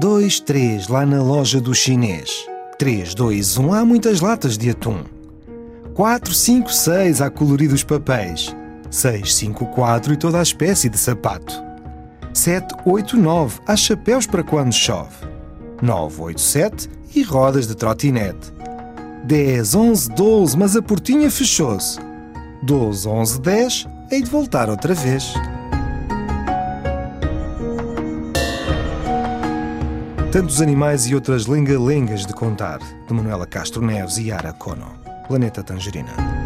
2, 3, lá na loja do chinês. 3, 2, 1, há muitas latas de atum. 4, 5, 6, há coloridos papéis. 6, 5, 4 e toda a espécie de sapato. 7, 8, 9, há chapéus para quando chove. 9, 8, 7 e rodas de trotinete. 10, 11, 12, mas a portinha fechou-se. 12, 11, 10, hei de voltar outra vez. Tantos animais e outras lenga-lengas de contar, de Manuela Castro Neves e Yara Kono. Planeta Tangerina.